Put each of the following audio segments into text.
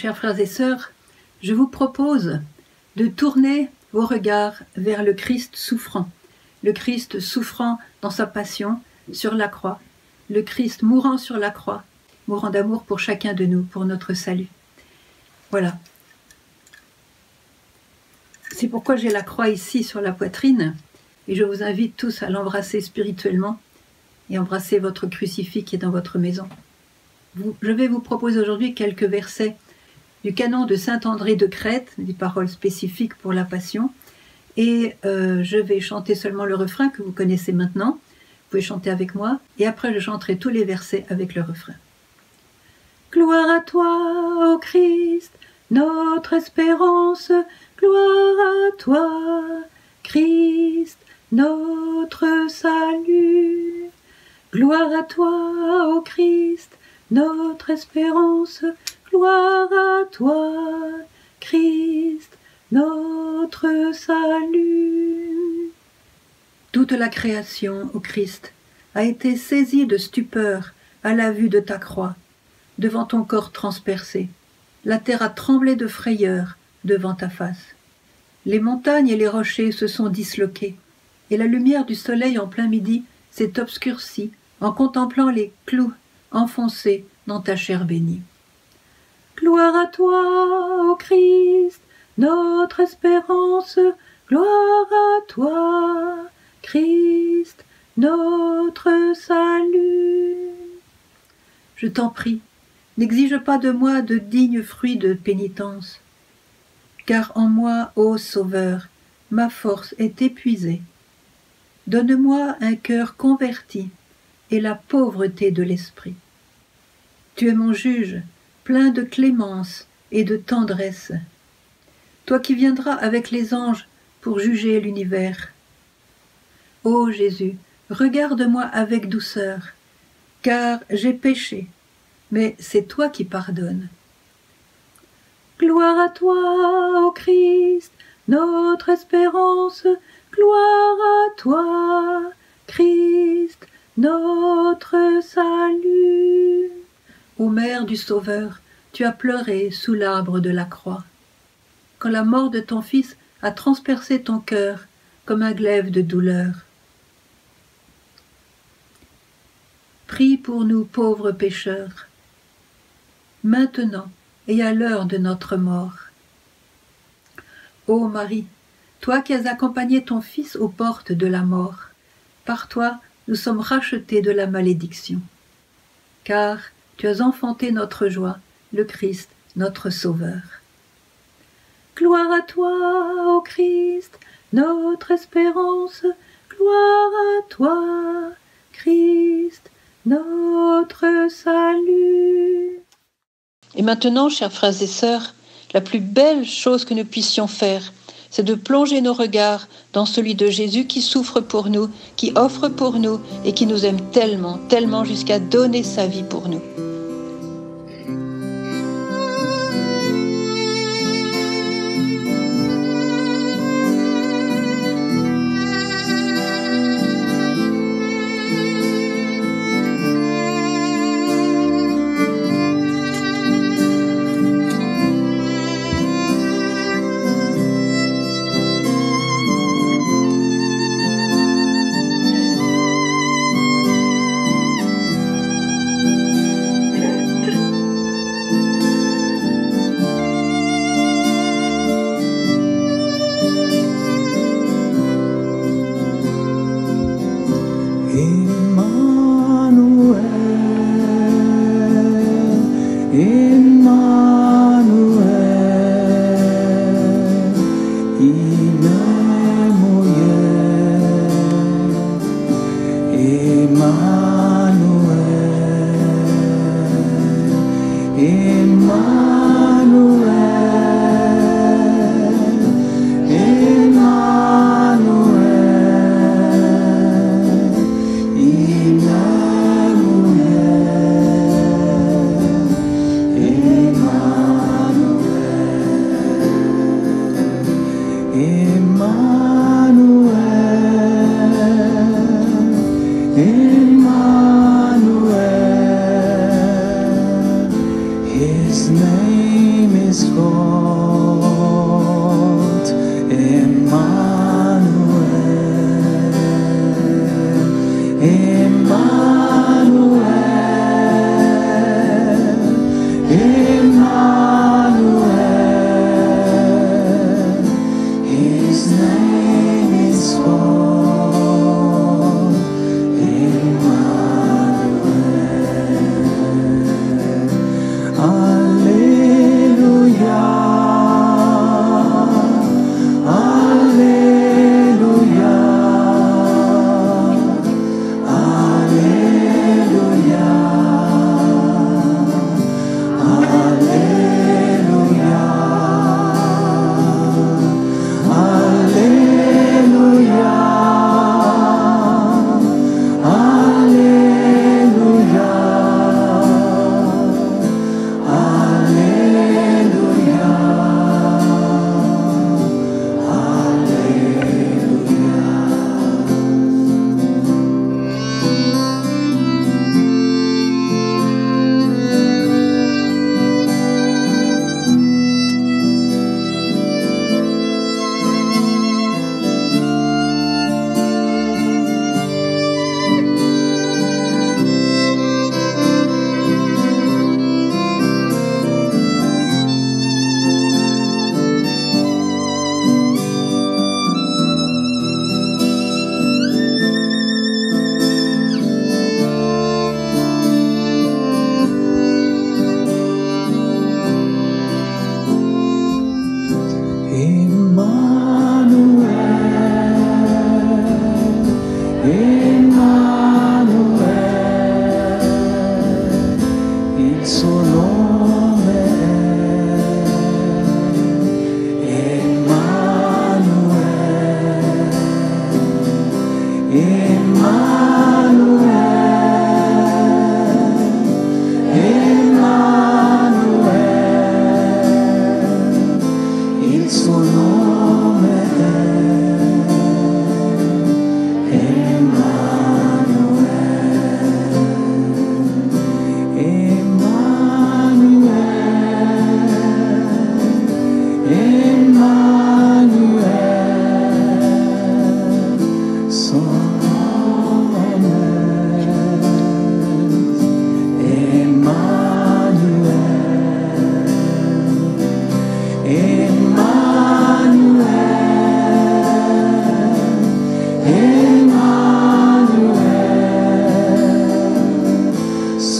Chers frères et sœurs, je vous propose de tourner vos regards vers le Christ souffrant, le Christ souffrant dans sa passion sur la croix, le Christ mourant sur la croix, mourant d'amour pour chacun de nous, pour notre salut. Voilà. C'est pourquoi j'ai la croix ici sur la poitrine, et je vous invite tous à l'embrasser spirituellement et embrasser votre crucifix qui est dans votre maison. je vais vous proposer aujourd'hui quelques versets du canon de Saint André de Crète, des paroles spécifiques pour la Passion, et euh, je vais chanter seulement le refrain que vous connaissez maintenant. Vous pouvez chanter avec moi, et après je chanterai tous les versets avec le refrain. Gloire à toi, ô Christ, notre espérance, gloire à toi, Christ, notre salut. Gloire à toi, ô Christ, notre espérance, gloire à toi, Christ, notre salut. Toute la création, ô Christ, a été saisie de stupeur à la vue de ta croix, devant ton corps transpercé. La terre a tremblé de frayeur devant ta face. Les montagnes et les rochers se sont disloqués, et la lumière du soleil en plein midi s'est obscurcie en contemplant les clous enfoncés dans ta chair bénie. Gloire à toi, ô Christ, notre espérance, gloire à toi, Christ, notre salut. Je t'en prie, n'exige pas de moi de dignes fruits de pénitence, car en moi, ô Sauveur, ma force est épuisée. Donne-moi un cœur converti et la pauvreté de l'esprit. Tu es mon juge, plein de clémence et de tendresse. Toi qui viendras avec les anges pour juger l'univers. Ô Jésus, regarde-moi avec douceur, car j'ai péché, mais c'est toi qui pardonnes. Gloire à toi, ô Christ, notre espérance, gloire à toi, Christ, notre salut. Ô Mère du Sauveur, tu as pleuré sous l'arbre de la croix. Quand la mort de ton Fils a transpercé ton cœur comme un glaive de douleur. Prie pour nous pauvres pécheurs, maintenant et à l'heure de notre mort. Ô Marie, toi qui as accompagné ton Fils aux portes de la mort, par toi nous sommes rachetés de la malédiction. Car tu as enfanté notre joie, le Christ, notre Sauveur. Gloire à toi, ô Christ, notre espérance, gloire à toi, Christ, notre salut. Et maintenant, chers frères et sœurs, la plus belle chose que nous puissions faire, c'est de plonger nos regards dans celui de Jésus qui souffre pour nous, qui offre pour nous et qui nous aime tellement, tellement jusqu'à donner sa vie pour nous. Emmanuel, Emmanuel, Emmanuel, Emmanuel. in my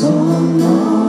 so long.